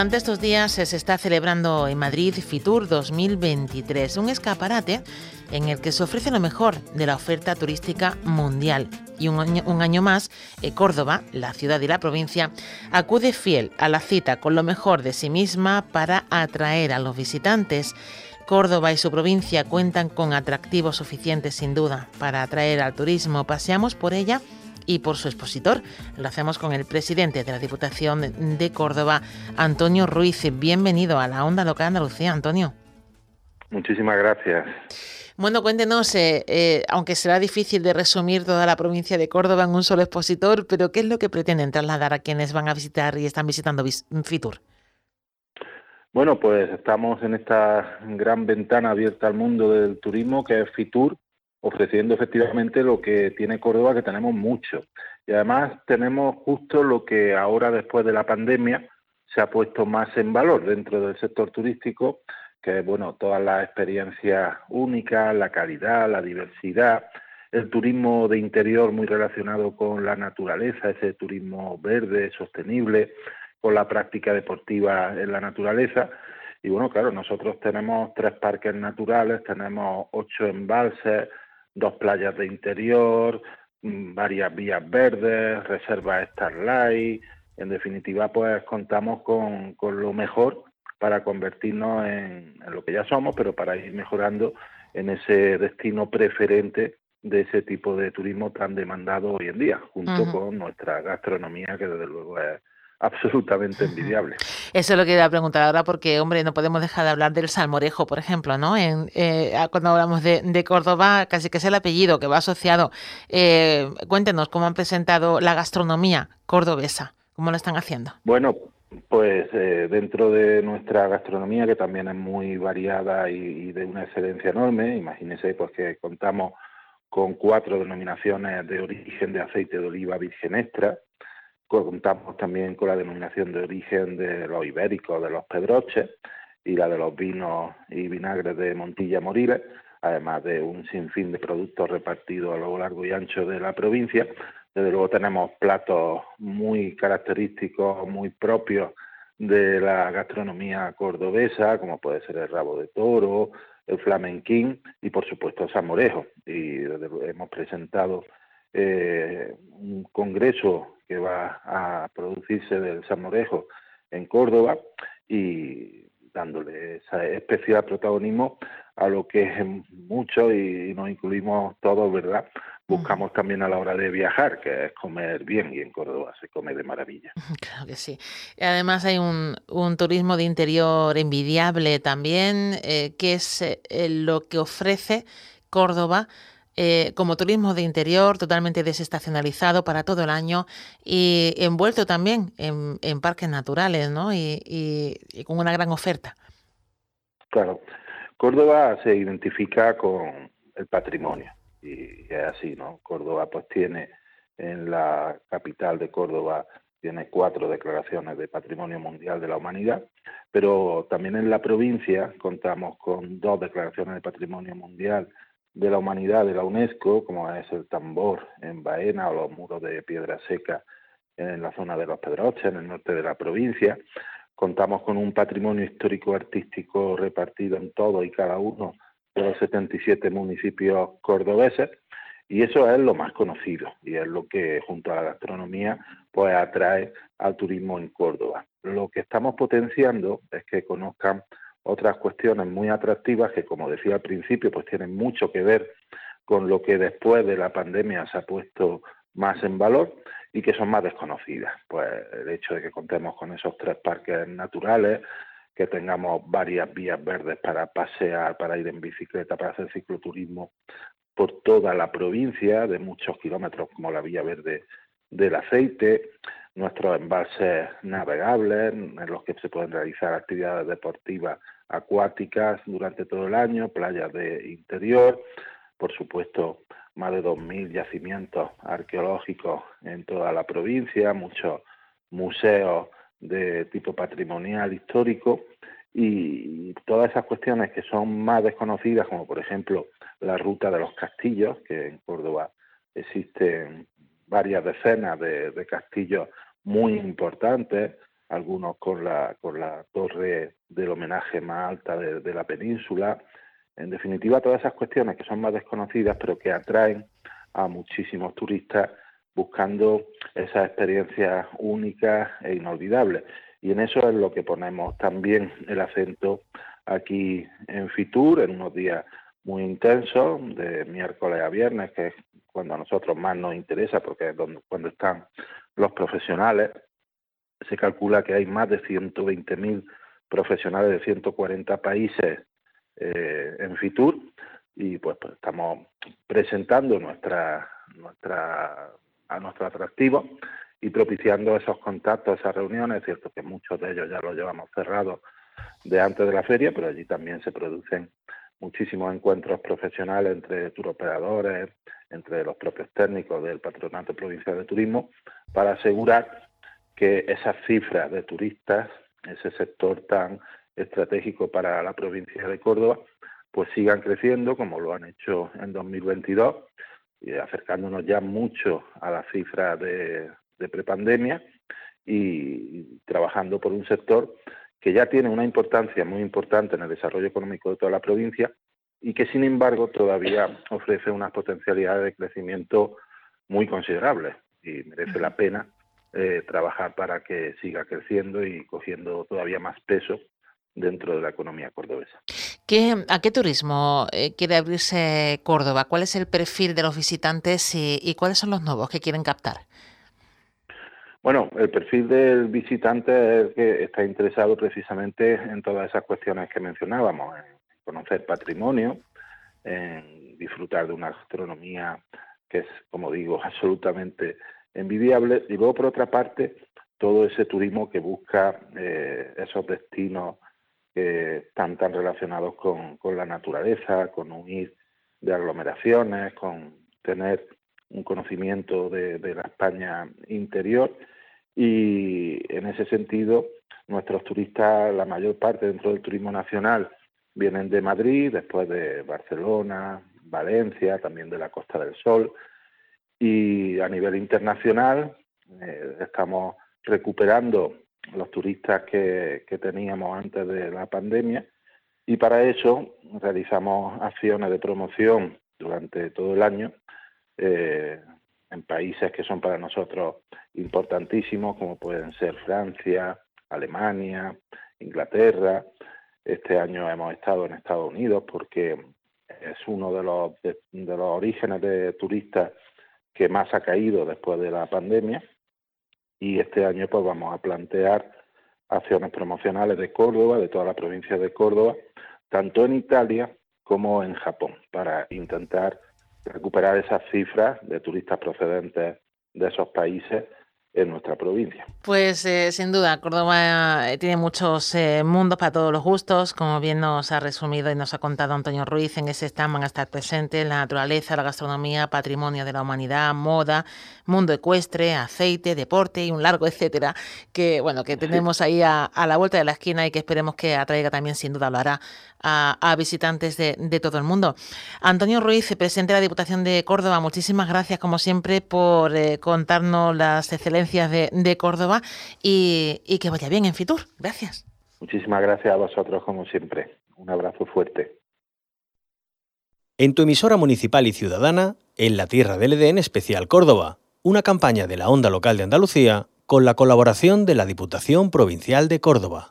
Durante estos días se está celebrando en Madrid Fitur 2023, un escaparate en el que se ofrece lo mejor de la oferta turística mundial. Y un año, más, eh, Córdoba, la ciudad y la provincia, acude fiel a la cita con lo mejor de sí misma para atraer a los visitantes. Córdoba y su provincia cuentan con atractivos suficientes sin duda para atraer al turismo. Paseamos por ella y por su expositor. Lo hacemos con el presidente de la Diputación de Córdoba, Antonio Ruiz. Bienvenido a la Onda Local Andalucía, Antonio. Muchísimas gracias. Bueno, cuéntenos, eh, eh, aunque será difícil de resumir toda la provincia de Córdoba en un solo expositor, pero ¿qué es lo que pretenden trasladar a quienes van a visitar y están visitando Fitur? Bueno, pues estamos en esta gran ventana abierta al mundo del turismo que es Fitur, ofreciendo efectivamente lo que tiene Córdoba, que tenemos mucho. Y además tenemos justo lo que ahora, después de la pandemia, se ha puesto más en valor dentro del sector turístico, que bueno, todas las experiencias únicas, la calidad, la diversidad, el turismo de interior muy relacionado con la naturaleza, ese turismo verde, sostenible, con la práctica deportiva en la naturaleza. Y bueno, claro, nosotros tenemos tres parques naturales, tenemos ocho embalses, dos playas de interior, mm, varias vías verdes, reservas Starlight. En definitiva, pues contamos con, con lo mejor para convertirnos en, lo que ya somos, pero para ir mejorando en ese destino preferente de ese tipo de turismo tan demandado hoy en día, junto con nuestra gastronomía, que desde luego es absolutamente envidiable. Eso es lo que iba a preguntar ahora, porque, hombre, no podemos dejar de hablar del salmorejo, por ejemplo, ¿no? En, eh, cuando hablamos de, Córdoba, casi que es el apellido que va asociado. Eh, cuéntenos cómo han presentado la gastronomía cordobesa, cómo lo están haciendo. Bueno, pues eh, dentro de nuestra gastronomía, que también es muy variada y, y de una excelencia enorme, imagínense pues que contamos con cuatro denominaciones de origen de aceite de oliva virgen extra, Contamos también con la denominación de origen de los ibéricos, de los pedroches y la de los vinos y vinagres de Montilla Moriles, además de un sinfín de productos repartidos a lo largo y ancho de la provincia. Desde luego tenemos platos muy característicos, muy propios de la gastronomía cordobesa, como puede ser el rabo de toro, el flamenquín y por supuesto el salmorejo. Y hemos presentado eh, un congreso que va a producirse del salmorejo en Córdoba y dándole ese especial protagonismo a lo que es mucho y nos incluimos todos, ¿verdad? Buscamos también a la hora de viajar, que es comer bien y en Córdoba se come de maravilla. Claro que sí. Además hay un, un turismo de interior envidiable también, eh, que es eh, lo que ofrece Córdoba eh, como turismo de interior totalmente desestacionalizado para todo el año y envuelto también en, parques naturales ¿no? Y, con una gran oferta. Claro, Córdoba se identifica con el patrimonio y es así, ¿no? Córdoba pues tiene en la capital de Córdoba tiene cuatro declaraciones de Patrimonio Mundial de la Humanidad, pero también en la provincia contamos con dos declaraciones de Patrimonio Mundial de la humanidad de la UNESCO, como es el tambor en Baena o los muros de piedra seca en la zona de los Pedroches, en el norte de la provincia. Contamos con un patrimonio histórico artístico repartido en todo y cada uno de los 77 municipios cordobeses y eso es lo más conocido y es lo que junto a la gastronomía pues atrae al turismo en Córdoba. Lo que estamos potenciando es que conozcan otras cuestiones muy atractivas que, como decía al principio, pues tienen mucho que ver con lo que después de la pandemia se ha puesto más en valor y que son más desconocidas. Pues el hecho de que contemos con esos tres parques naturales, que tengamos varias vías verdes para pasear, para ir en bicicleta, para hacer cicloturismo por toda la provincia, de muchos kilómetros, como la Vía Verde del Aceite, nuestros embalses navegables, en los que se pueden realizar actividades deportivas acuáticas durante todo el año, playas de interior, por supuesto, más de 2.000 yacimientos arqueológicos en toda la provincia, muchos museos de tipo patrimonial histórico y todas esas cuestiones que son más desconocidas, como por ejemplo la ruta de los castillos, que en Córdoba existen varias decenas de, castillos muy importantes, algunos con la, con la torre del homenaje más alta de, la península. En definitiva, todas esas cuestiones que son más desconocidas, pero que atraen a muchísimos turistas buscando esas experiencias únicas e inolvidables. Y en eso es lo que ponemos también el acento aquí en Fitur, en unos días muy intensos, de miércoles a viernes, que es cuando a nosotros más nos interesa, porque es donde, cuando están los profesionales. Se calcula que hay más de 120.000 profesionales de 140 países eh, en Fitur y pues, pues, estamos presentando nuestra, nuestra, a nuestro atractivo y propiciando esos contactos, esas reuniones. Es cierto que muchos de ellos ya los llevamos cerrados de antes de la feria, pero allí también se producen muchísimos encuentros profesionales entre turoperadores, entre los propios técnicos del Patronato Provincial de Turismo, para asegurar que esas cifras de turistas, ese sector tan estratégico para la provincia de Córdoba, pues sigan creciendo como lo han hecho en 2022 y acercándonos ya mucho a la cifra de, de prepandemia y trabajando por un sector que ya tiene una importancia muy importante en el desarrollo económico de toda la provincia y que sin embargo todavía ofrece unas potencialidades de crecimiento muy considerables y merece la pena eh, trabajar para que siga creciendo y cogiendo todavía más peso dentro de la economía cordobesa. ¿A qué turismo eh, quiere abrirse Córdoba? ¿Cuál es el perfil de los visitantes y cuáles son los nuevos que quieren captar? Bueno, el perfil del visitante es que está interesado precisamente en todas esas cuestiones que mencionábamos, en conocer patrimonio, en disfrutar de una gastronomía que es, como digo, absolutamente envidiable, y luego por otra parte todo ese turismo que busca eh, esos destinos que están tan relacionados con, la naturaleza, con huir de aglomeraciones, con tener un conocimiento de, la España interior. Y en ese sentido nuestros turistas, la mayor parte dentro del turismo nacional, vienen de Madrid, después de Barcelona, Valencia, también de la Costa del Sol. Y a nivel internacional eh, estamos recuperando los turistas que, que teníamos antes de la pandemia. Y para eso realizamos acciones de promoción durante todo el año eh, en países que son para nosotros importantísimos, como pueden ser Francia, Alemania, Inglaterra. Este año hemos estado en Estados Unidos porque es uno de los, de, los orígenes de turistas que más ha caído después de la pandemia y este año pues vamos a plantear acciones promocionales de Córdoba, de toda la provincia de Córdoba, tanto en Italia como en Japón, para intentar recuperar esas cifras de turistas procedentes de esos países en nuestra provincia. Pues eh, sin duda, Córdoba eh, tiene muchos eh, mundos para todos los gustos, como bien nos ha resumido y nos ha contado Antonio Ruiz, en ese stand van a estar presentes la naturaleza, la gastronomía, patrimonio de la humanidad, moda, mundo ecuestre, aceite, deporte y un largo etcétera, que bueno, que tenemos ahí a, a, la vuelta de la esquina y que esperemos que atraiga también, sin duda lo hará, a, visitantes de, todo el mundo. Antonio Ruiz, presidente de la Diputación de Córdoba, muchísimas gracias como siempre por eh, contarnos las de, Córdoba y, y que vaya bien en Fitur. Gracias. Muchísimas gracias a vosotros como siempre. Un abrazo fuerte. En tu emisora municipal y ciudadana, en la Tierra del Edén Especial Córdoba, una campaña de la Onda Local de Andalucía con la colaboración de la Diputación Provincial de Córdoba.